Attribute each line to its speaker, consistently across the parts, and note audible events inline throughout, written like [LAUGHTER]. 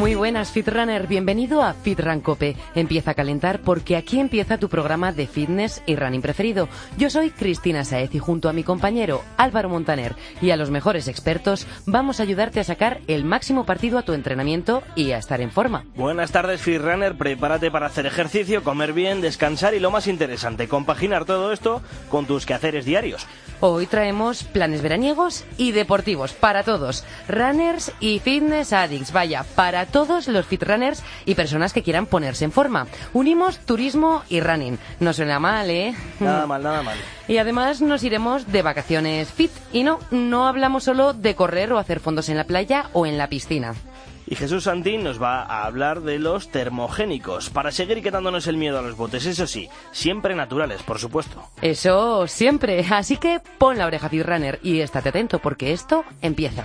Speaker 1: Muy buenas, Fitrunner. Bienvenido a Fitran Cope. Empieza a calentar porque aquí empieza tu programa de fitness y running preferido. Yo soy Cristina Saez y junto a mi compañero Álvaro Montaner y a los mejores expertos vamos a ayudarte a sacar el máximo partido a tu entrenamiento y a estar en forma.
Speaker 2: Buenas tardes, Fitrunner. Prepárate para hacer ejercicio, comer bien, descansar y lo más interesante, compaginar todo esto con tus quehaceres diarios.
Speaker 1: Hoy traemos planes veraniegos y deportivos para todos, runners y fitness addicts, vaya, para todos los fitrunners y personas que quieran ponerse en forma. Unimos turismo y running. No suena mal, ¿eh?
Speaker 2: Nada mal, nada mal.
Speaker 1: Y además nos iremos de vacaciones fit. Y no, no hablamos solo de correr o hacer fondos en la playa o en la piscina.
Speaker 2: Y Jesús Santín nos va a hablar de los termogénicos, para seguir quitándonos el miedo a los botes, eso sí, siempre naturales, por supuesto.
Speaker 1: Eso siempre. Así que pon la oreja Fitrunner y estate atento porque esto empieza.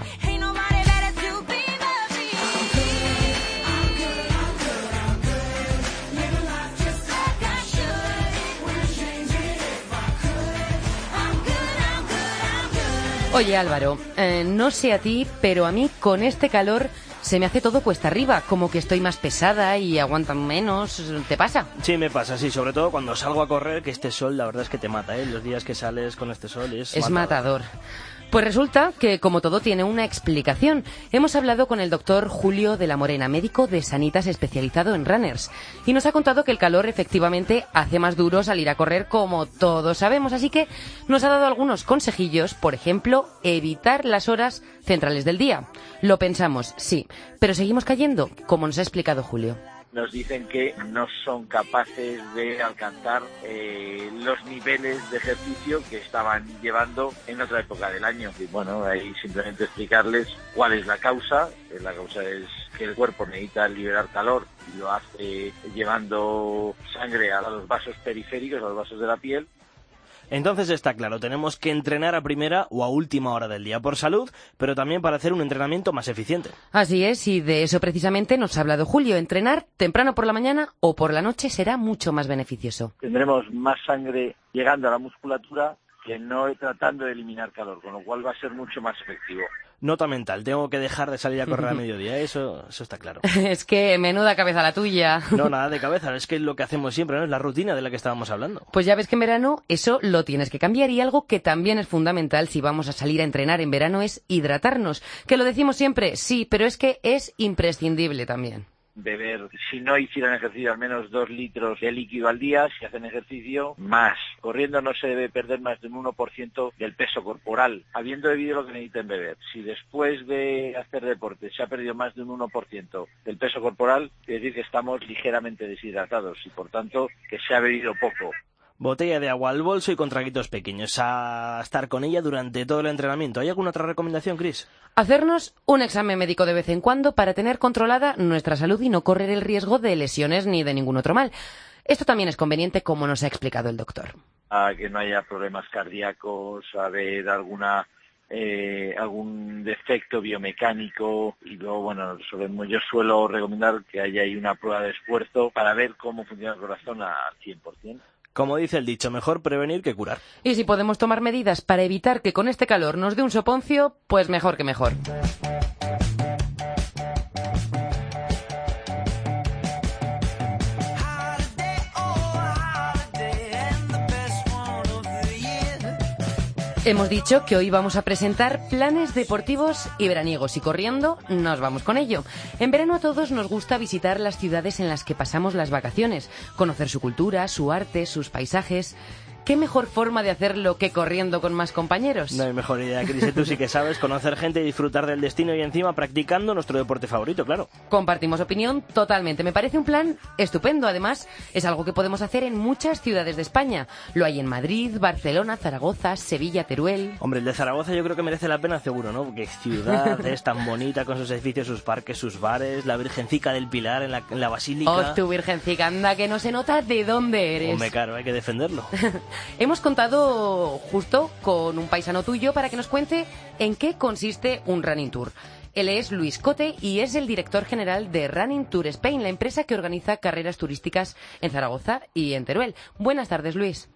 Speaker 1: Oye Álvaro, eh, no sé a ti, pero a mí con este calor se me hace todo cuesta arriba, como que estoy más pesada y aguantan menos. ¿Te pasa?
Speaker 2: Sí, me pasa, sí, sobre todo cuando salgo a correr, que este sol la verdad es que te mata, ¿eh? Los días que sales con este sol es...
Speaker 1: Es matador. Pues resulta que, como todo, tiene una explicación. Hemos hablado con el doctor Julio de la Morena, médico de Sanitas especializado en runners, y nos ha contado que el calor efectivamente hace más duro salir a correr, como todos sabemos. Así que nos ha dado algunos consejillos, por ejemplo, evitar las horas centrales del día. Lo pensamos, sí, pero seguimos cayendo, como nos ha explicado Julio
Speaker 3: nos dicen que no son capaces de alcanzar eh, los niveles de ejercicio que estaban llevando en otra época del año. Y bueno, ahí simplemente explicarles cuál es la causa. Eh, La causa es que el cuerpo necesita liberar calor y lo hace llevando sangre a los vasos periféricos, a los vasos de la piel,
Speaker 2: Entonces está claro, tenemos que entrenar a primera o a última hora del día por salud, pero también para hacer un entrenamiento más eficiente.
Speaker 1: Así es, y de eso precisamente nos ha hablado Julio. Entrenar temprano por la mañana o por la noche será mucho más beneficioso.
Speaker 3: tendremos más sangre llegando a la musculatura que no tratando de eliminar calor, con lo cual va a ser mucho más efectivo.
Speaker 2: Nota mental, tengo que dejar de salir a correr a [LAUGHS] mediodía, eso, eso está claro.
Speaker 1: es que menuda cabeza la tuya.
Speaker 2: No, nada de cabeza, es que es lo que hacemos siempre, ¿no? Es la rutina de la que estábamos hablando.
Speaker 1: Pues ya ves que en verano eso lo tienes que cambiar y algo que también es fundamental si vamos a salir a entrenar en verano es hidratarnos. Que lo decimos siempre, sí, pero es que es imprescindible también.
Speaker 3: Beber, si no hicieran ejercicio, al menos dos litros de líquido al día, si hacen ejercicio, más. Corriendo no se debe perder más de un 1% del peso corporal, habiendo bebido lo que necesiten beber. Si después de hacer deporte se ha perdido más de un 1% del peso corporal, quiere decir que estamos ligeramente deshidratados y, por tanto, que se ha bebido poco.
Speaker 2: Botella de agua al bolso y con traguitos pequeños, a estar con ella durante todo el entrenamiento. ¿Hay alguna otra recomendación, Chris?
Speaker 1: Hacernos un examen médico de vez en cuando para tener controlada nuestra salud y no correr el riesgo de lesiones ni de ningún otro mal. Esto también es conveniente, como nos ha explicado el doctor.
Speaker 3: A que no haya problemas cardíacos, a ver alguna eh, algún defecto biomecánico y luego, bueno, sobre, yo suelo recomendar que haya ahí una prueba de esfuerzo para ver cómo funciona el corazón al 100%.
Speaker 2: Como dice el dicho, mejor prevenir que curar.
Speaker 1: Y si podemos tomar medidas para evitar que con este calor nos dé un soponcio, pues mejor que mejor. Hemos dicho que hoy vamos a presentar planes deportivos y veraniegos y corriendo nos vamos con ello. En verano a todos nos gusta visitar las ciudades en las que pasamos las vacaciones, conocer su cultura, su arte, sus paisajes. ¿Qué mejor forma de hacerlo que corriendo con más compañeros?
Speaker 2: No hay mejor idea, Cris. Tú sí que sabes conocer gente y disfrutar del destino y encima practicando nuestro deporte favorito, claro.
Speaker 1: Compartimos opinión totalmente. Me parece un plan estupendo. Además, es algo que podemos hacer en muchas ciudades de España. Lo hay en Madrid, Barcelona, Zaragoza, Sevilla, Teruel.
Speaker 2: Hombre, el de Zaragoza yo creo que merece la pena seguro, ¿no? Porque ciudad es tan bonita con sus edificios, sus parques, sus bares, la Virgencica del Pilar en la, en la Basílica.
Speaker 1: Oh, tu virgencica, anda, que no se nota de dónde eres.
Speaker 2: Hombre, claro, hay que defenderlo. [LAUGHS]
Speaker 1: Hemos contado justo con un paisano tuyo para que nos cuente en qué consiste un running tour. Él es Luis Cote y es el director general de Running Tour Spain, la empresa que organiza carreras turísticas en Zaragoza y en Teruel. Buenas tardes, Luis.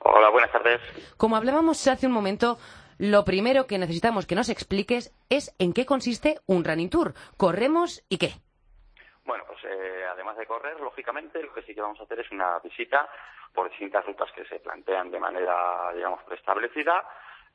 Speaker 4: Hola, buenas tardes.
Speaker 1: Como hablábamos hace un momento, lo primero que necesitamos que nos expliques es en qué consiste un running tour. ¿Corremos y qué?
Speaker 4: Bueno, pues eh, además de correr, lógicamente, lo que sí que vamos a hacer es una visita por distintas rutas que se plantean de manera, digamos, preestablecida,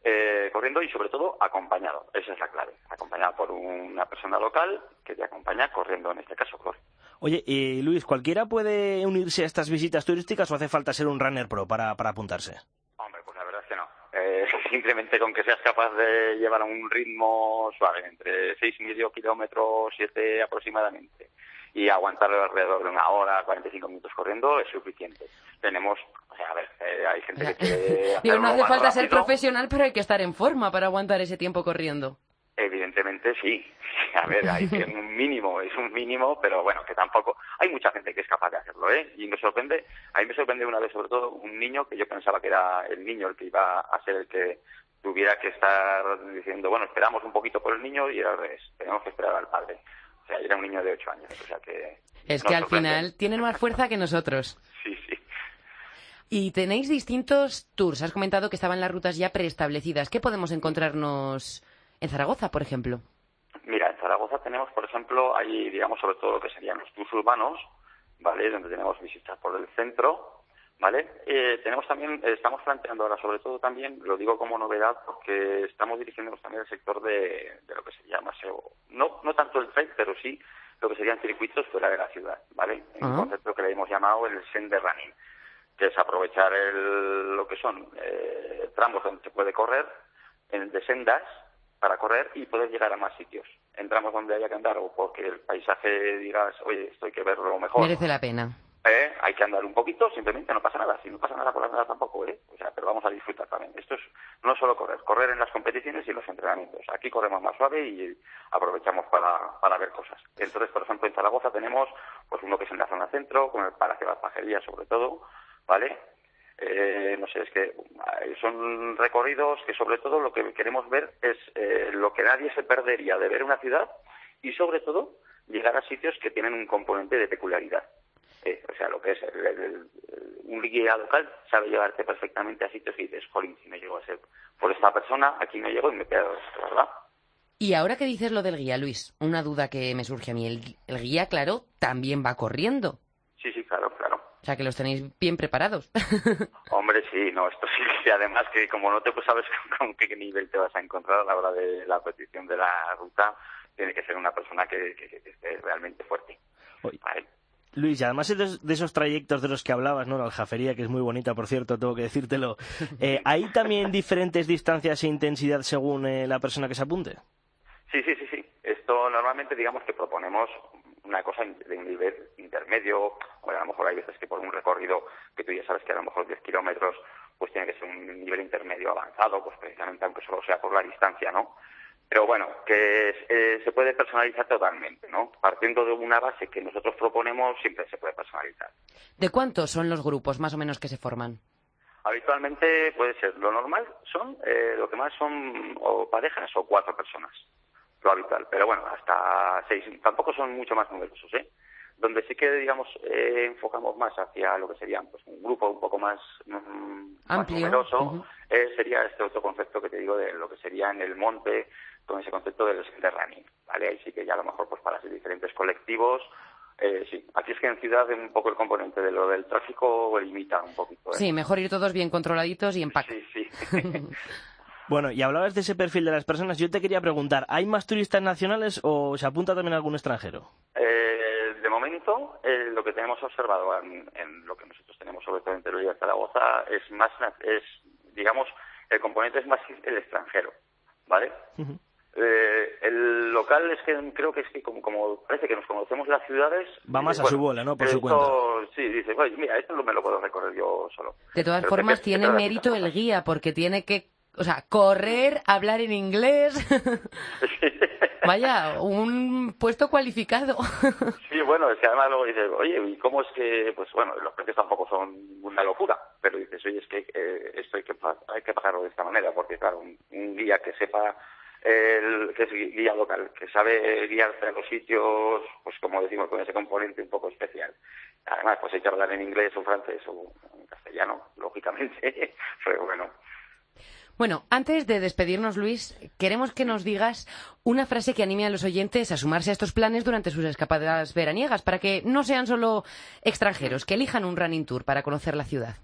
Speaker 4: eh, corriendo y sobre todo acompañado. Esa es la clave. Acompañado por una persona local que te acompaña corriendo, en este caso, corre.
Speaker 2: Oye, y Luis, ¿cualquiera puede unirse a estas visitas turísticas o hace falta ser un runner pro para, para apuntarse?
Speaker 4: Hombre, pues la verdad es que no. Eh, [LAUGHS] simplemente con que seas capaz de llevar a un ritmo suave, entre seis y medio kilómetros, siete aproximadamente, y aguantar alrededor de una hora, 45 minutos corriendo es suficiente. Tenemos, o sea, a ver, eh, hay gente que quiere [LAUGHS]
Speaker 1: Digo, no hace falta ser profesional, pero hay que estar en forma para aguantar ese tiempo corriendo.
Speaker 4: Evidentemente sí. [LAUGHS] A ver, hay que- [LAUGHS] un mínimo, es un mínimo, pero bueno, que tampoco. Hay mucha gente que es capaz de hacerlo, ¿eh? Y me sorprende, a mí me sorprende una vez, sobre todo, un niño que yo pensaba que era el niño el que iba a ser el que tuviera que estar diciendo, bueno, esperamos un poquito por el niño y al revés, tenemos que esperar al padre. O sea, era un niño de ocho años, o sea que.
Speaker 1: Es que al
Speaker 4: sorprende.
Speaker 1: final tienen más fuerza que nosotros. [LAUGHS]
Speaker 4: Sí, sí.
Speaker 1: Y tenéis distintos tours. Has comentado que estaban las rutas ya preestablecidas. ¿Qué podemos encontrarnos en Zaragoza, por ejemplo?
Speaker 4: Mira, en Zaragoza tenemos, por ejemplo, ahí, digamos, sobre todo lo que serían los tours urbanos, ¿vale? Donde tenemos visitas por el centro, ¿vale? Eh, tenemos también, eh, estamos planteando ahora, sobre todo también, lo digo como novedad, porque estamos dirigiéndonos también al sector de, de lo que se llama SEO. No, no tanto el trail, pero sí lo que serían circuitos fuera de la ciudad, ¿vale? En un
Speaker 1: Ah.
Speaker 4: concepto que le hemos llamado el sender running, que es aprovechar el- lo que son eh, tramos donde se puede correr, en, de sendas, para correr y poder llegar a más sitios. Entramos donde haya que andar o porque el paisaje digas, oye, esto hay que verlo mejor.
Speaker 1: Merece la pena.
Speaker 4: ¿Eh? Hay que andar un poquito, simplemente no pasa nada. Si no pasa nada por andar tampoco, ¿eh? O sea, pero vamos a disfrutar también. Esto es no solo correr, correr en las competiciones y en los entrenamientos. Aquí corremos más suave y aprovechamos para, para ver cosas. Entonces, por ejemplo, en Zaragoza tenemos pues uno que es en la zona centro, con el Palacio de las Pajerías sobre todo, ¿vale? Eh, no sé, es que eh, son recorridos que sobre todo lo que queremos ver es eh, lo que nadie se perdería de ver una ciudad y sobre todo llegar a sitios que tienen un componente de peculiaridad. O sea, lo que es el- el- el- un guía local sabe llevarte perfectamente a sitios y dices, jolín, si me llego a ser por esta persona, aquí no llego y me quedo, ¿verdad?
Speaker 1: Y ahora que dices lo del guía, Luis, una duda que me surge a mí. El, guía, claro, también va corriendo.
Speaker 4: Sí, sí, claro, claro.
Speaker 1: O sea, que los tenéis bien preparados. [LAUGHS]
Speaker 4: Hombre, sí, no, esto sí, y además que como no te pues sabes [LAUGHS] con, qué nivel te vas a encontrar a la hora de la petición de la ruta, tiene que ser una persona que, que- que esté realmente fuerte. ¿vale?
Speaker 2: Luis, además de, de esos trayectos de los que hablabas, ¿no? La aljafería, que es muy bonita, por cierto, tengo que decírtelo. [LAUGHS] Eh, ¿Hay también diferentes distancias e intensidad según eh, la persona que se apunte?
Speaker 4: Sí, sí, sí, sí. Esto normalmente digamos que proponemos una cosa de un nivel intermedio, o a lo mejor hay veces que por un recorrido que tú ya sabes que a lo mejor 10 kilómetros, pues tiene que ser un nivel intermedio avanzado, pues precisamente aunque solo sea por la distancia, ¿no? Pero bueno, que eh, se puede personalizar totalmente, ¿no? Partiendo de una base que nosotros proponemos, siempre se puede personalizar.
Speaker 1: ¿De cuántos son los grupos más o menos que se forman?
Speaker 4: Habitualmente puede ser, lo normal son, eh, lo que más son o parejas o cuatro personas, lo habitual, pero bueno, hasta seis, tampoco son mucho más numerosos, ¿eh? Donde sí que, digamos, eh, enfocamos más hacia lo que serían pues, un grupo un poco más, mm, más
Speaker 1: Amplio,
Speaker 4: numeroso,
Speaker 1: ujú.
Speaker 4: eh, sería este otro concepto que te digo de lo que sería en el monte, con ese concepto del sender running, ¿vale? Ahí sí que ya a lo mejor pues para ser diferentes colectivos, eh, sí. Aquí es que en ciudad un poco el componente de lo del tráfico limita un poquito, ¿eh?
Speaker 1: Sí, mejor ir todos bien controladitos y en pack.
Speaker 4: Sí, sí. [LAUGHS]
Speaker 2: Bueno, y hablabas de ese perfil de las personas. Yo te quería preguntar, ¿hay más turistas nacionales o se apunta también algún extranjero?
Speaker 4: Eh, de momento, eh, lo que tenemos observado en, en lo que nosotros tenemos sobre todo en Teruel y en Zaragoza es más, es, digamos, el componente es más el extranjero, ¿vale? Eh, el local es que creo que es que como, como parece que nos conocemos las ciudades
Speaker 2: Va más
Speaker 4: dice,
Speaker 2: a su bola, ¿no? Por su
Speaker 4: esto- Sí, dice, oye, mira, esto no me lo puedo recorrer yo solo.
Speaker 1: De todas
Speaker 4: Pero
Speaker 1: formas, tiene
Speaker 4: que
Speaker 1: mérito el
Speaker 4: cuenta.
Speaker 1: guía porque tiene que, o sea, correr, hablar en inglés. [LAUGHS] Vaya, un puesto cualificado.
Speaker 4: Sí, bueno, es que además luego dices, oye, ¿y cómo es que, pues bueno, los precios tampoco son una locura, pero dices, oye, es que eh, esto hay que, hay que pagarlo de esta manera, porque claro, un, guía que sepa, el, que es guía local, que sabe guiarse a los sitios, pues como decimos, con ese componente un poco especial. Además, pues hay que hablar en inglés o francés o en castellano, lógicamente, [LAUGHS] pero bueno.
Speaker 1: Bueno, antes de despedirnos, Luis, queremos que nos digas una frase que anime a los oyentes a sumarse a estos planes durante sus escapadas veraniegas, para que no sean solo extranjeros, que elijan un running tour para conocer la ciudad.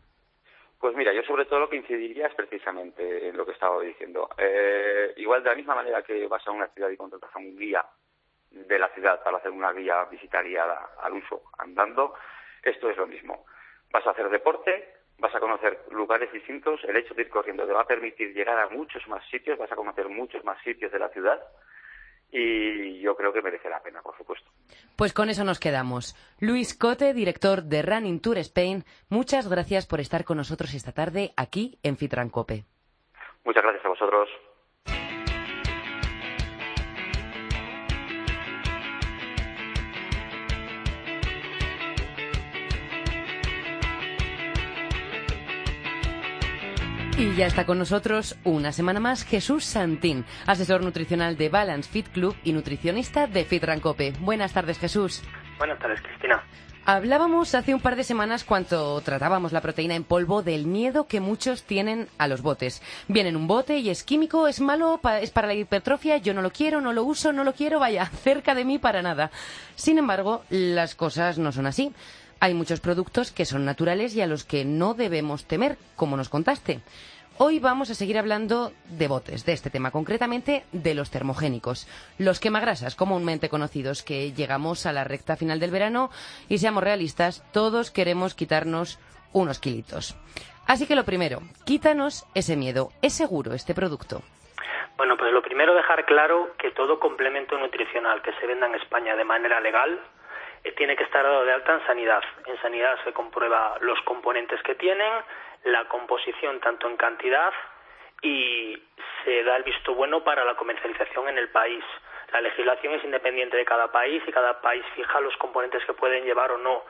Speaker 4: Pues mira, yo sobre todo lo que incidiría es precisamente en lo que estaba diciendo. Eh, igual de la misma manera que vas a una ciudad y contratas a un guía de la ciudad para hacer una guía visitaria al uso andando, esto es lo mismo. Vas a hacer deporte, vas a conocer lugares distintos, el hecho de ir corriendo te va a permitir llegar a muchos más sitios, vas a conocer muchos más sitios de la ciudad y yo creo que merece la pena, por supuesto.
Speaker 1: Pues con eso nos quedamos. Luis Cote, director de Running Tour Spain, muchas gracias por estar con nosotros esta tarde aquí en Fitrancope.
Speaker 4: Muchas gracias a vosotros.
Speaker 1: Y ya está con nosotros una semana más Jesús Santín, asesor nutricional de Balance Fit Club y nutricionista de Fit Rancope. Buenas tardes, Jesús.
Speaker 5: Buenas tardes, Cristina.
Speaker 1: Hablábamos hace un par de semanas cuando tratábamos la proteína en polvo del miedo que muchos tienen a los botes. Viene en un bote y es químico, es malo, es para la hipertrofia, yo no lo quiero, no lo uso, no lo quiero, vaya, [LAUGHS] cerca de mí para nada. Sin embargo, las cosas no son así. Hay muchos productos que son naturales y a los que no debemos temer, como nos contaste. Hoy vamos a seguir hablando de botes, de este tema, concretamente de los termogénicos, los quemagrasas comúnmente conocidos, que llegamos a la recta final del verano y seamos realistas, todos queremos quitarnos unos kilitos. Así que lo primero, quítanos ese miedo. ¿Es seguro este producto?
Speaker 5: Bueno, pues lo primero dejar claro que todo complemento nutricional que se venda en España de manera legal tiene que estar dado de alta en sanidad. En sanidad se comprueba los componentes que tienen, la composición tanto en cantidad y se da el visto bueno para la comercialización en el país. La legislación es independiente de cada país y cada país fija los componentes que pueden llevar o no.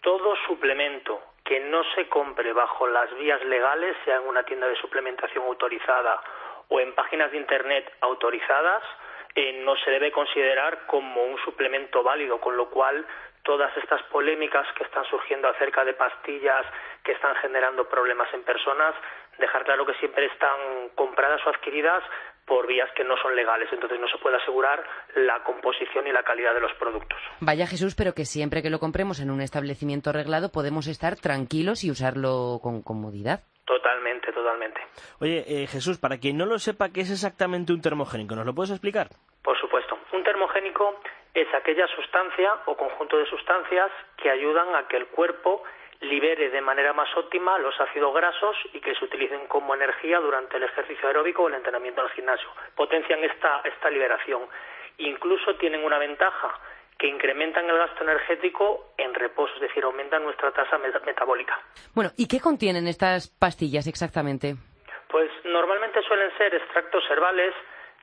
Speaker 5: Todo suplemento que no se compre bajo las vías legales, sea en una tienda de suplementación autorizada o en páginas de Internet autorizadas, eh, no se debe considerar como un suplemento válido, con lo cual todas estas polémicas que están surgiendo acerca de pastillas que están generando problemas en personas, dejar claro que siempre están compradas o adquiridas por vías que no son legales, entonces no se puede asegurar la composición y la calidad de los productos.
Speaker 1: Vaya Jesús, pero que siempre que lo compremos en un establecimiento arreglado podemos estar tranquilos y usarlo con comodidad.
Speaker 5: Totalmente, totalmente.
Speaker 2: Oye, eh, Jesús, para quien no lo sepa, ¿qué es exactamente un termogénico? ¿Nos lo puedes explicar?
Speaker 5: Por supuesto. Un termogénico es aquella sustancia o conjunto de sustancias que ayudan a que el cuerpo libere de manera más óptima los ácidos grasos y que se utilicen como energía durante el ejercicio aeróbico o el entrenamiento en el gimnasio. Potencian esta, esta liberación. Incluso tienen una ventaja que incrementan el gasto energético en reposo, es decir, aumentan nuestra tasa metabólica.
Speaker 1: Bueno, ¿y qué contienen estas pastillas exactamente?
Speaker 5: Pues normalmente suelen ser extractos herbales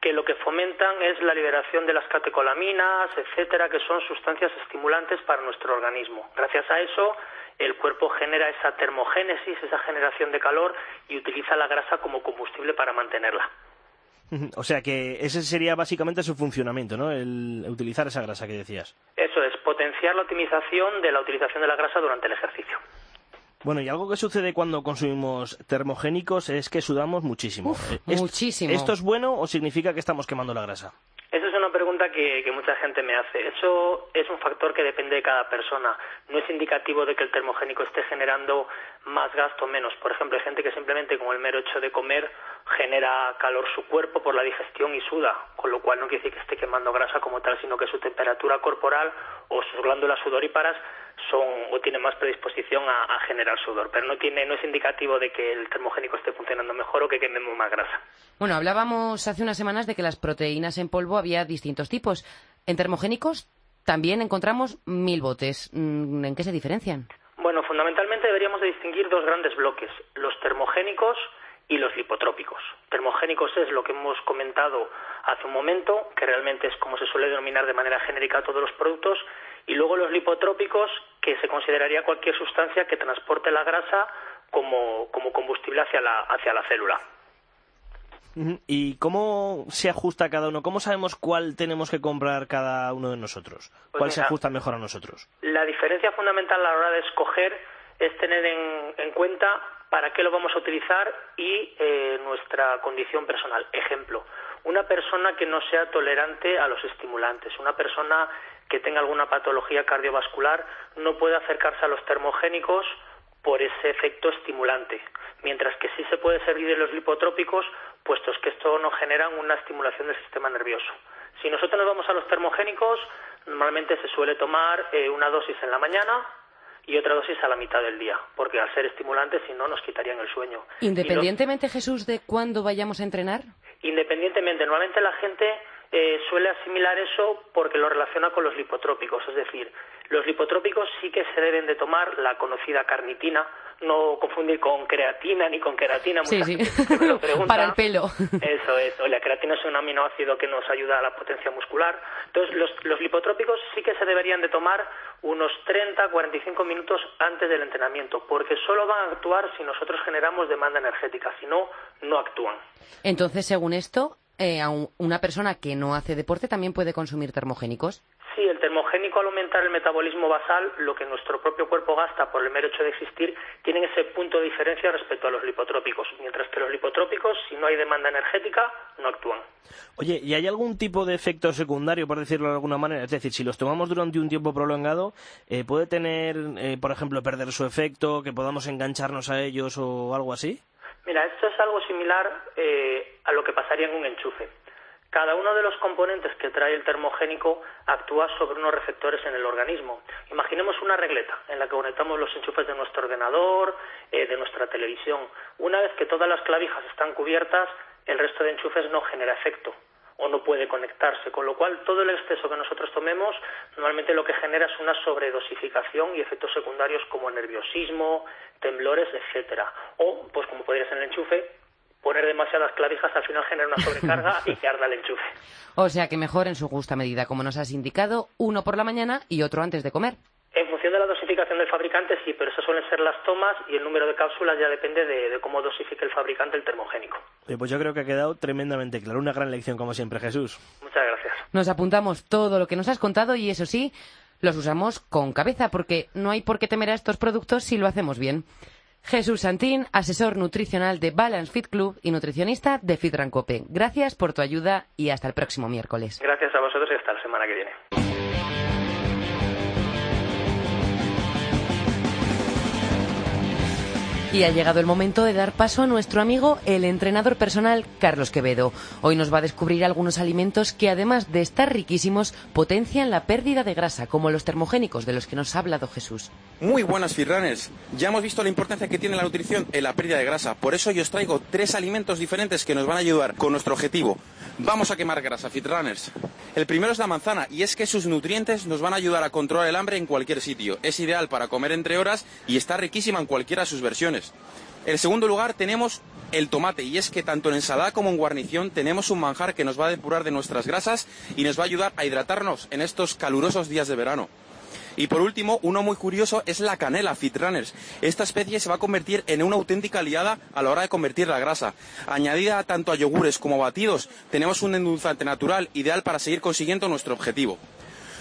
Speaker 5: que lo que fomentan es la liberación de las catecolaminas, etcétera, que son sustancias estimulantes para nuestro organismo. Gracias a eso, el cuerpo genera esa termogénesis, esa generación de calor y utiliza la grasa como combustible para mantenerla.
Speaker 2: O sea que ese sería básicamente su funcionamiento, ¿no? El utilizar esa grasa que decías.
Speaker 5: Eso es, potenciar la optimización de la utilización de la grasa durante el ejercicio.
Speaker 2: Bueno, y algo que sucede cuando consumimos termogénicos es que sudamos muchísimo.
Speaker 1: muchísimo.
Speaker 2: ¿Esto es bueno o significa que estamos quemando la grasa?
Speaker 5: Esa es una pregunta que, que, mucha gente me hace. Eso es un factor que depende de cada persona. No es indicativo de que el termogénico esté generando más gasto o menos. Por ejemplo, hay gente que simplemente con el mero hecho de comer genera calor su cuerpo por la digestión y suda, con lo cual no quiere decir que esté quemando grasa como tal, sino que su temperatura corporal o sus glándulas sudoríparas son o tienen más predisposición a, generar sudor, pero no tiene no es indicativo de que el termogénico esté funcionando mejor o que quememos más grasa.
Speaker 1: Bueno, hablábamos hace unas semanas de que las proteínas en polvo había distintos tipos. En termogénicos también encontramos mil botes. Mm, ¿En qué se diferencian?
Speaker 5: Bueno, fundamentalmente deberíamos de distinguir dos grandes bloques, los termogénicos y los lipotrópicos. Termogénicos es lo que hemos comentado hace un momento, que realmente es como se suele denominar de manera genérica a todos los productos, y luego los lipotrópicos, que se consideraría cualquier sustancia que transporte la grasa como, como combustible hacia la, hacia la célula.
Speaker 2: ¿Y cómo se ajusta cada uno? ¿Cómo sabemos cuál tenemos que comprar cada uno de nosotros?
Speaker 5: Pues
Speaker 2: ¿Cuál se ajusta mejor a nosotros?
Speaker 5: La diferencia fundamental a la hora de escoger es tener en, en cuenta para qué lo vamos a utilizar y eh, nuestra condición personal. Ejemplo, una persona que no sea tolerante a los estimulantes, una persona que tenga alguna patología cardiovascular no puede acercarse a los termogénicos por ese efecto estimulante, mientras que sí se puede servir de los lipotrópicos, puestos que esto no generan una estimulación del sistema nervioso. Si nosotros nos vamos a los termogénicos, normalmente se suele tomar eh, una dosis en la mañana y otra dosis a la mitad del día, porque al ser estimulantes, si no, nos quitarían el sueño. Los-
Speaker 1: Independientemente, Jesús, de cuándo vayamos a entrenar.
Speaker 5: Independientemente, normalmente la gente eh, suele asimilar eso porque lo relaciona con los lipotrópicos, es decir, los lipotrópicos sí que se deben de tomar la conocida carnitina, no confundir con creatina ni con queratina.
Speaker 1: Sí, sí.
Speaker 5: lo. [LAUGHS]
Speaker 1: Para el pelo.
Speaker 5: Eso, eso. La creatina es un aminoácido que nos ayuda a la potencia muscular. Entonces, los, los lipotrópicos sí que se deberían de tomar unos 30, 45 minutos antes del entrenamiento, porque solo van a actuar si nosotros generamos demanda energética, si no, no actúan.
Speaker 1: Entonces, según esto, eh, a un- una persona que no hace deporte también puede consumir termogénicos.
Speaker 5: Sí, el termogénico al aumentar el metabolismo basal, lo que nuestro propio cuerpo gasta por el mero hecho de existir, tienen ese punto de diferencia respecto a los lipotrópicos, mientras que los lipotrópicos, si no hay demanda energética, no actúan.
Speaker 2: Oye, ¿y hay algún tipo de efecto secundario, por decirlo de alguna manera? Es decir, si los tomamos durante un tiempo prolongado, eh, ¿puede tener, eh, por ejemplo, perder su efecto, que podamos engancharnos a ellos o algo así?
Speaker 5: Mira, esto es algo similar eh, a lo que pasaría en un enchufe. Cada uno de los componentes que trae el termogénico actúa sobre unos receptores en el organismo. Imaginemos una regleta en la que conectamos los enchufes de nuestro ordenador, eh, de nuestra televisión. Una vez que todas las clavijas están cubiertas, el resto de enchufes no genera efecto o no puede conectarse, con lo cual todo el exceso que nosotros tomemos normalmente lo que genera es una sobredosificación y efectos secundarios como nerviosismo, temblores, etcétera. O, pues como podría ser el enchufe, poner demasiadas clavijas al final genera una sobrecarga y que arda el enchufe. [LAUGHS]
Speaker 1: O sea que mejor en su justa medida, como nos has indicado, uno por la mañana y otro antes de comer.
Speaker 5: En función de la dosificación del fabricante, sí, pero esas suelen ser las tomas y el número de cápsulas ya depende de, de cómo dosifique el fabricante el termogénico.
Speaker 2: Eh, pues yo creo que ha quedado tremendamente claro. Una gran lección, como siempre, Jesús.
Speaker 5: Muchas gracias.
Speaker 1: Nos apuntamos todo lo que nos has contado y eso sí, los usamos con cabeza porque no hay por qué temer a estos productos si lo hacemos bien. Jesús Santín, asesor nutricional de Balance Fit Club y nutricionista de Fit Rancope. Gracias por tu ayuda y hasta el próximo miércoles.
Speaker 5: Gracias a vosotros y hasta la semana que viene.
Speaker 1: Y ha llegado el momento de dar paso a nuestro amigo, el entrenador personal Carlos Quevedo. Hoy nos va a descubrir algunos alimentos que, además de estar riquísimos, potencian la pérdida de grasa, como los termogénicos de los que nos ha hablado Jesús.
Speaker 6: Muy buenas Fitrunners. Ya hemos visto la importancia que tiene la nutrición en la pérdida de grasa. Por eso yo os traigo tres alimentos diferentes que nos van a ayudar con nuestro objetivo. Vamos a quemar grasa, Fitrunners. El primero es la manzana y es que sus nutrientes nos van a ayudar a controlar el hambre en cualquier sitio. Es ideal para comer entre horas y está riquísima en cualquiera de sus versiones. En segundo lugar tenemos el tomate y es que tanto en ensalada como en guarnición tenemos un manjar que nos va a depurar de nuestras grasas y nos va a ayudar a hidratarnos en estos calurosos días de verano. Y por último, uno muy curioso es la canela, Fitrunners. Esta especie se va a convertir en una auténtica aliada a la hora de convertir la grasa. Añadida tanto a yogures como a batidos, tenemos un endulzante natural ideal para seguir consiguiendo nuestro objetivo.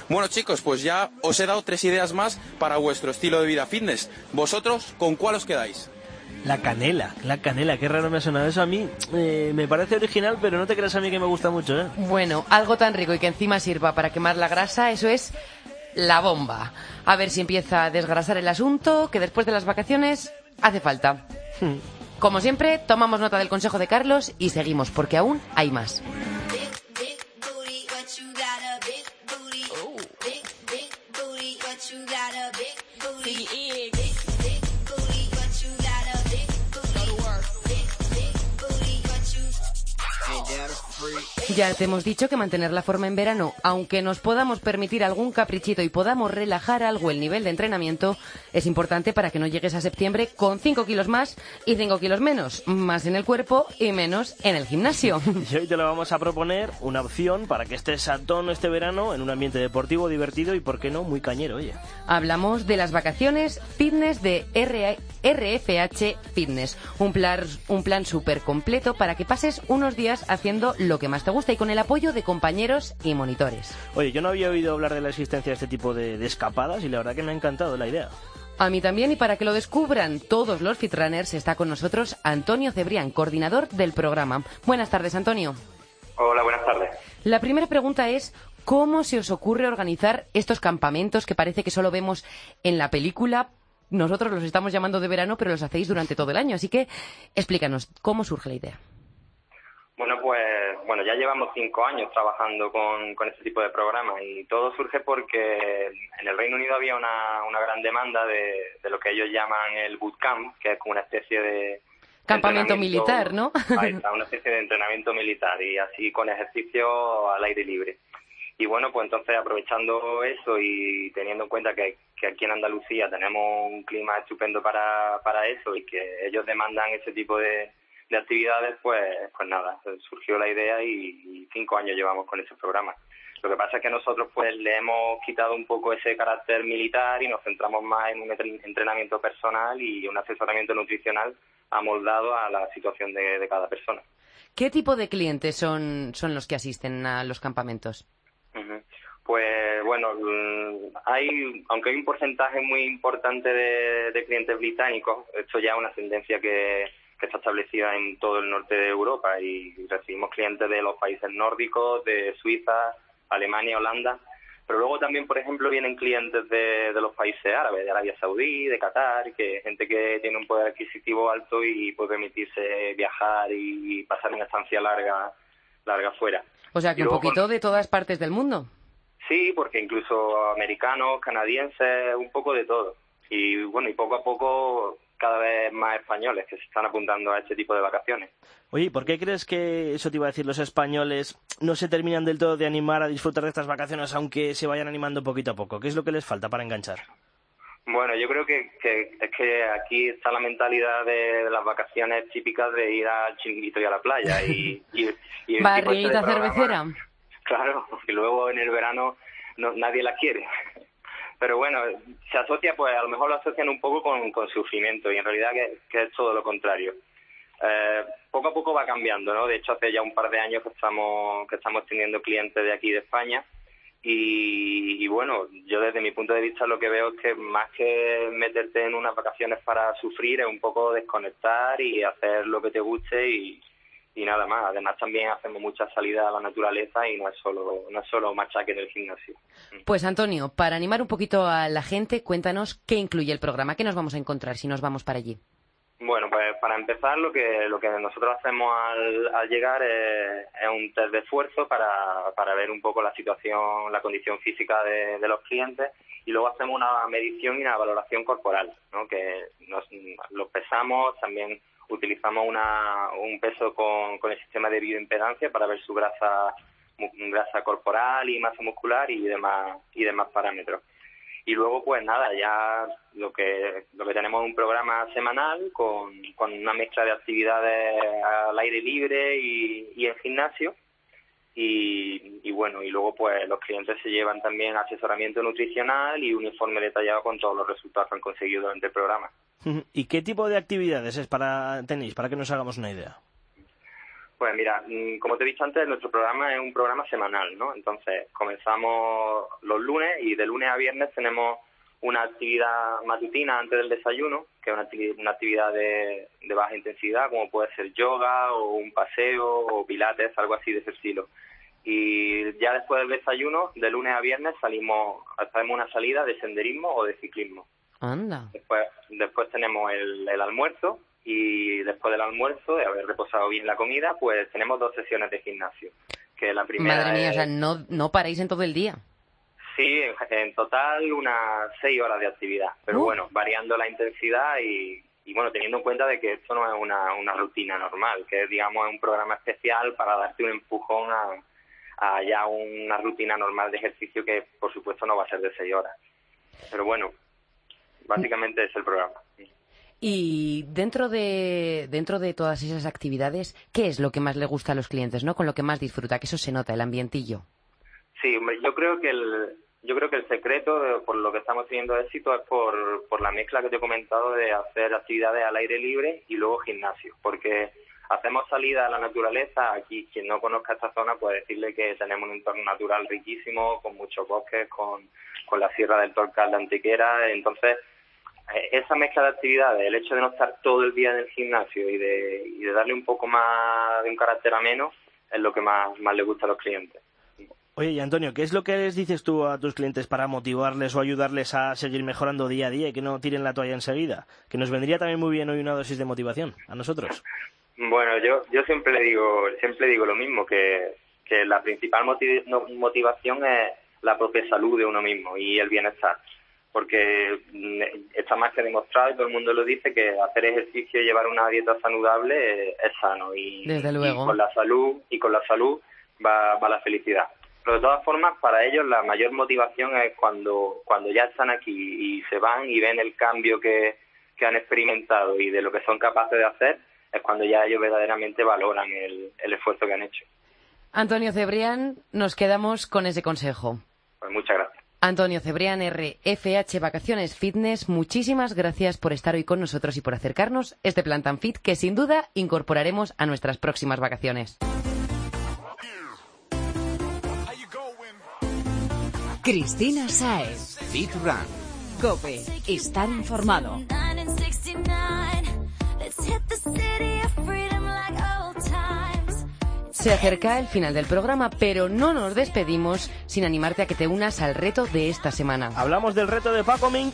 Speaker 6: Bueno chicos, pues ya os he dado tres ideas más para vuestro estilo de vida fitness. ¿Vosotros con cuál os quedáis?
Speaker 2: La canela, la canela, qué raro me ha sonado eso a mí. eh, me parece original, pero no te creas a mí que me gusta mucho, ¿eh?
Speaker 1: Bueno, algo tan rico y que encima sirva para quemar la grasa, eso es la bomba. A ver si empieza a desgrasar el asunto, que después de las vacaciones hace falta. Como siempre, tomamos nota del consejo de Carlos y seguimos, porque aún hay más. Ya te hemos dicho que mantener la forma en verano, aunque nos podamos permitir algún caprichito y podamos relajar algo el nivel de entrenamiento, es importante para que no llegues a septiembre con 5 kilos más y 5 kilos menos, más en el cuerpo y menos en el gimnasio. [LAUGHS]
Speaker 2: Y hoy te lo vamos a proponer una opción para que estés a tono este verano en un ambiente deportivo divertido y, por qué no, muy cañero, oye.
Speaker 1: Hablamos de las vacaciones fitness de RA RFH Fitness, un plan, un plan súper completo para que pases unos días haciendo lo que más te gusta y con el apoyo de compañeros y monitores.
Speaker 2: Oye, yo no había oído hablar de la existencia de este tipo de, de escapadas y la verdad que me ha encantado la idea.
Speaker 1: A mí también y para que lo descubran todos los Fitrunners está con nosotros Antonio Cebrián, coordinador del programa. Buenas tardes, Antonio.
Speaker 7: Hola, buenas tardes.
Speaker 1: La primera pregunta es, ¿cómo se os ocurre organizar estos campamentos que parece que solo vemos en la película? Nosotros los estamos llamando de verano, pero los hacéis durante todo el año. Así que explícanos, ¿cómo surge la idea?
Speaker 7: Bueno, pues bueno, ya llevamos cinco años trabajando con, con este tipo de programas y todo surge porque en el Reino Unido había una, una gran demanda de, de lo que ellos llaman el bootcamp, que es como una especie de...
Speaker 1: Campamento militar, ¿no?
Speaker 7: Ahí [LAUGHS] está, una especie de entrenamiento militar y así con ejercicio al aire libre. Y bueno, pues entonces aprovechando eso y teniendo en cuenta que, que aquí en Andalucía tenemos un clima estupendo para, para eso y que ellos demandan ese tipo de, de actividades, pues, pues nada, surgió la idea y, y cinco años llevamos con ese programa. Lo que pasa es que nosotros pues le hemos quitado un poco ese carácter militar y nos centramos más en un entren- entrenamiento personal y un asesoramiento nutricional amoldado a la situación de, de cada persona.
Speaker 1: ¿Qué tipo de clientes son, son los que asisten a los campamentos?
Speaker 7: Ujú. Pues bueno, mm, hay, aunque hay un porcentaje muy importante de, de clientes británicos, esto ya es una tendencia que, que está establecida en todo el norte de Europa y recibimos clientes de los países nórdicos, de Suiza, Alemania, Holanda, pero luego también, por ejemplo, vienen clientes de, de los países árabes, de Arabia Saudí, de Qatar, que gente que tiene un poder adquisitivo alto y puede permitirse viajar y pasar una estancia larga, larga fuera.
Speaker 1: O sea, que un
Speaker 7: con-
Speaker 1: poquito de todas partes del mundo.
Speaker 7: Sí, porque incluso americanos, canadienses, un poco de todo. Y bueno, y poco a poco cada vez más españoles que se están apuntando a este tipo de vacaciones.
Speaker 2: Oye, ¿y ¿por qué crees que, eso te iba a decir, los españoles no se terminan del todo de animar a disfrutar de estas vacaciones aunque se vayan animando poquito a poco? ¿Qué es lo que les falta para enganchar?
Speaker 7: Bueno, yo creo que, que es que aquí está la mentalidad de las vacaciones típicas de ir al chinguito y a la playa. Y, y, y este
Speaker 1: cervecera.
Speaker 7: Claro, [LAUGHS] porque luego en el verano no, nadie la quiere. Pero bueno, se asocia, pues a lo mejor lo asocian un poco con, con sufrimiento y en realidad que, es todo lo contrario. Eh, poco a poco va cambiando, ¿no? De hecho, hace ya un par de años que estamos, que estamos teniendo clientes de aquí de España y, y bueno, yo desde mi punto de vista lo que veo es que más que meterte en unas vacaciones para sufrir es un poco desconectar y hacer lo que te guste y, y nada más. Además también hacemos muchas salidas a la naturaleza y no es solo no es solo machaque en el gimnasio.
Speaker 1: Pues Antonio, para animar un poquito a la gente, cuéntanos qué incluye el programa, qué nos vamos a encontrar si nos vamos para allí.
Speaker 7: Bueno, pues para empezar lo que lo que nosotros hacemos al, al llegar es, es un test de esfuerzo para, para ver un poco la situación, la condición física de, de los clientes y luego hacemos una medición y una valoración corporal, ¿no? que nos, los pesamos, también utilizamos una, un peso con, con el sistema de bioimpedancia para ver su grasa grasa corporal y masa muscular y demás y demás parámetros. Y luego pues nada ya lo que lo que tenemos es un programa semanal con, con una mezcla de actividades al aire libre y, y en gimnasio y, y bueno y luego pues los clientes se llevan también asesoramiento nutricional y un informe detallado con todos los resultados que han conseguido durante el programa
Speaker 2: ¿Y qué tipo de actividades es para tenéis, para que nos hagamos una idea?
Speaker 7: Pues mira, mm, como te he dicho antes, nuestro programa es un programa semanal, ¿no? Entonces, comenzamos los lunes y de lunes a viernes tenemos una actividad matutina antes del desayuno, que es una, acti- una actividad de, de baja intensidad, como puede ser yoga o un paseo o pilates, algo así de ese estilo. Y ya después del desayuno, de lunes a viernes, salimos, hacemos una salida de senderismo o de ciclismo.
Speaker 1: Anda.
Speaker 7: Después, después tenemos el, el almuerzo y después del almuerzo, de haber reposado bien la comida, pues tenemos dos sesiones de gimnasio. Que la primera
Speaker 1: Madre mía, o sea, no, no paráis en todo el día.
Speaker 7: Sí, en, en total unas seis horas de actividad, pero
Speaker 1: Uh.
Speaker 7: bueno, variando la intensidad y, y bueno, teniendo en cuenta de que esto no es una, una rutina normal, que es, digamos, un programa especial para darte un empujón a, a ya una rutina normal de ejercicio que, por supuesto, no va a ser de seis horas. Pero bueno, básicamente es el programa.
Speaker 1: Y dentro de, dentro de todas esas actividades, ¿qué es lo que más le gusta a los clientes, no? Con lo que más disfruta, que eso se nota, el ambientillo.
Speaker 7: Sí, hombre, yo creo que el, yo creo que el secreto por lo que estamos teniendo éxito es por, por la mezcla que te he comentado de hacer actividades al aire libre y luego gimnasio, porque hacemos salida a la naturaleza, aquí quien no conozca esta zona puede decirle que tenemos un entorno natural riquísimo, con muchos bosques, con, con la Sierra del Torcal de Antequera, entonces eh, esa mezcla de actividades, el hecho de no estar todo el día en el gimnasio y de, y de darle un poco más de un carácter ameno es lo que más, más le gusta a los clientes.
Speaker 2: Oye, y Antonio, ¿qué es lo que les dices tú a tus clientes para motivarles o ayudarles a seguir mejorando día a día y que no tiren la toalla enseguida? Que nos vendría también muy bien hoy una dosis de motivación a nosotros.
Speaker 7: Bueno, yo, yo siempre le digo, siempre digo lo mismo, que, que la principal motiv- no- motivación es la propia salud de uno mismo y el bienestar. Porque mm, está más que demostrado y todo el mundo lo dice que hacer ejercicio y llevar una dieta saludable es sano y,
Speaker 1: Desde
Speaker 7: y
Speaker 1: luego.
Speaker 7: con la salud y con la salud va, va la felicidad. Pero de todas formas, para ellos la mayor motivación es cuando, cuando ya están aquí y se van y ven el cambio que, que han experimentado y de lo que son capaces de hacer, es cuando ya ellos verdaderamente valoran el, el esfuerzo que han hecho.
Speaker 1: Antonio Cebrián, nos quedamos con ese consejo.
Speaker 7: Pues muchas gracias.
Speaker 1: Antonio Cebrián, RFH Vacaciones Fitness, muchísimas gracias por estar hoy con nosotros y por acercarnos este plan tan fit que sin duda incorporaremos a nuestras próximas vacaciones.
Speaker 8: Cristina Saez.
Speaker 9: Fit Run.
Speaker 8: Cope. Estar informado.
Speaker 1: Se acerca el final del programa, pero no nos despedimos sin animarte a que te unas al reto de esta semana.
Speaker 2: Hablamos del reto de Paco Ming.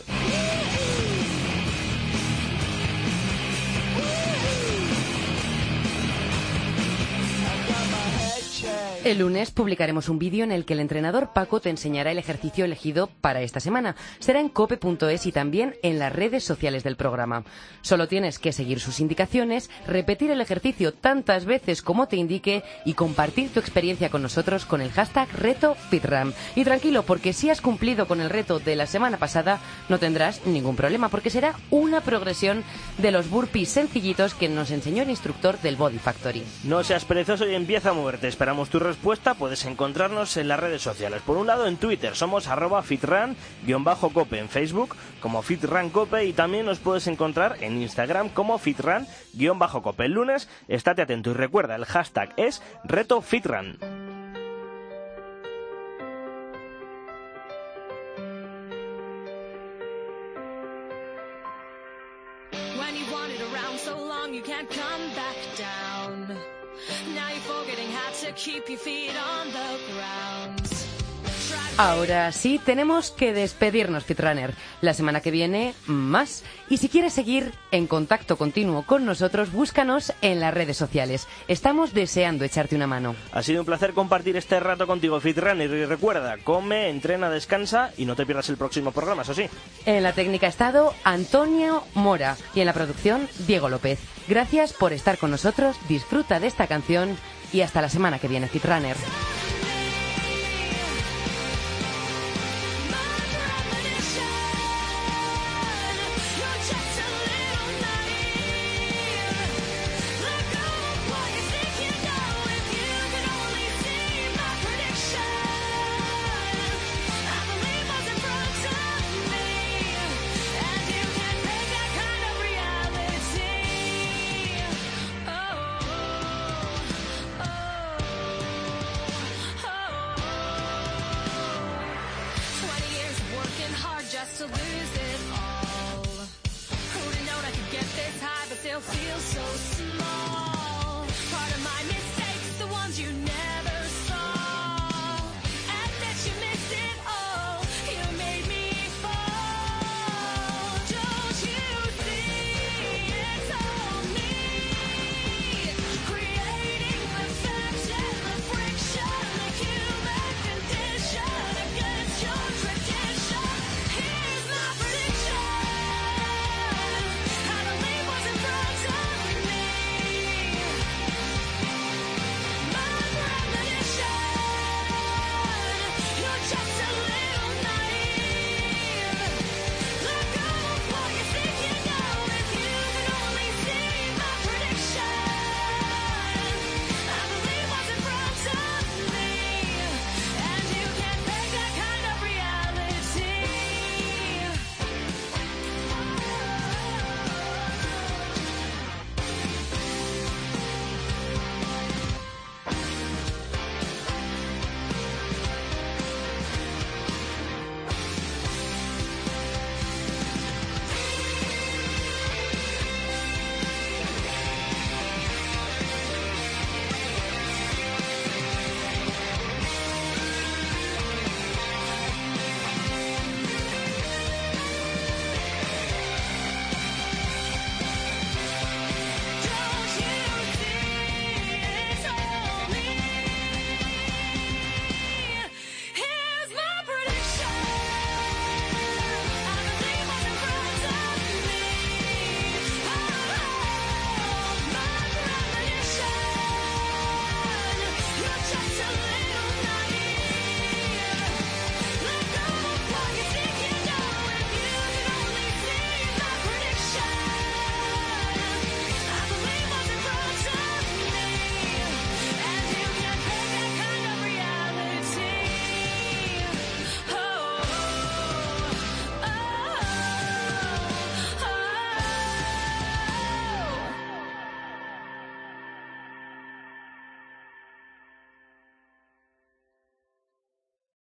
Speaker 1: El lunes publicaremos un vídeo en el que el entrenador Paco te enseñará el ejercicio elegido para esta semana. Será en cope.es y también en las redes sociales del programa. Solo tienes que seguir sus indicaciones, repetir el ejercicio tantas veces como te indique y compartir tu experiencia con nosotros con el hashtag reto FitRam. Y tranquilo, porque si has cumplido con el reto de la semana pasada, no tendrás ningún problema, porque será una progresión de los burpees sencillitos que nos enseñó el instructor del Body Factory.
Speaker 2: No seas perezoso y empieza a moverte. Esperamos tu respuesta. Puedes encontrarnos en las redes sociales. Por un lado, en Twitter somos arroba fitran-cope, en Facebook como fitrancope y también nos puedes encontrar en Instagram como fitran-cope. El lunes, estate atento y recuerda, el hashtag es reto
Speaker 1: Ahora sí, tenemos que despedirnos, Fitrunner. La semana que viene, más. Y si quieres seguir en contacto continuo con nosotros, búscanos en las redes sociales. Estamos deseando echarte una mano.
Speaker 2: Ha sido un placer compartir este rato contigo, Fitrunner. Y recuerda, come, entrena, descansa y no te pierdas el próximo programa, eso sí.
Speaker 1: En la técnica ha estado Antonio Mora y en la producción Diego López. Gracias por estar con nosotros, disfruta de esta canción y hasta la semana que viene, Titrunner.